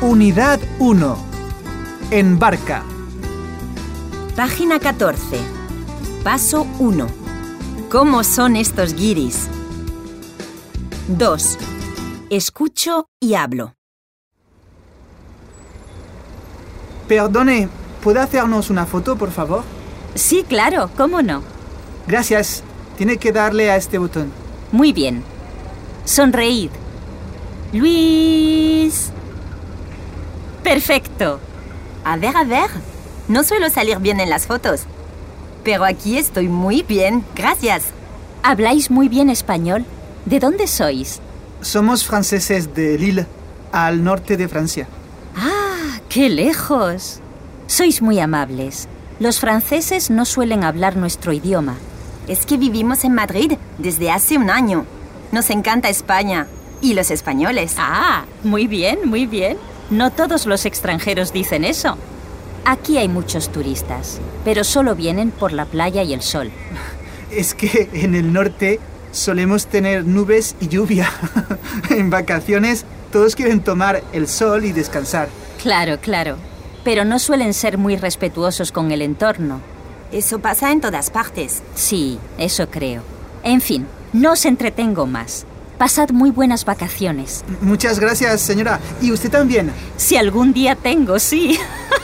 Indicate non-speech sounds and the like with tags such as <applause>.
Unidad 1. En barca. Página 14. Paso 1. ¿Cómo son estos guiris? 2. Escucho y hablo. Perdone, ¿puede hacernos una foto, por favor? Sí, claro, ¿cómo no? Gracias. Tiene que darle a este botón. Muy bien. Sonreíd. Luis. Perfecto. A ver, a ver. No suelo salir bien en las fotos. Pero aquí estoy muy bien. Gracias. ¿Habláis muy bien español? ¿De dónde sois? Somos franceses de Lille, al norte de Francia. ¡Ah! ¡Qué lejos! Sois muy amables. Los franceses no suelen hablar nuestro idioma. Es que vivimos en Madrid desde hace un año. Nos encanta España. Y los españoles. Ah, muy bien, muy bien. No todos los extranjeros dicen eso. Aquí hay muchos turistas, pero solo vienen por la playa y el sol. <laughs> Es que en el norte solemos tener nubes y lluvia. <laughs> en vacaciones todos quieren tomar el sol y descansar. Claro, claro. Pero no suelen ser muy respetuosos con el entorno. Eso pasa en todas partes. Sí, eso creo. En fin, no os entretengo más. Pasad muy buenas vacaciones. Muchas gracias, señora. Y usted también. Si algún día tengo, sí. <laughs>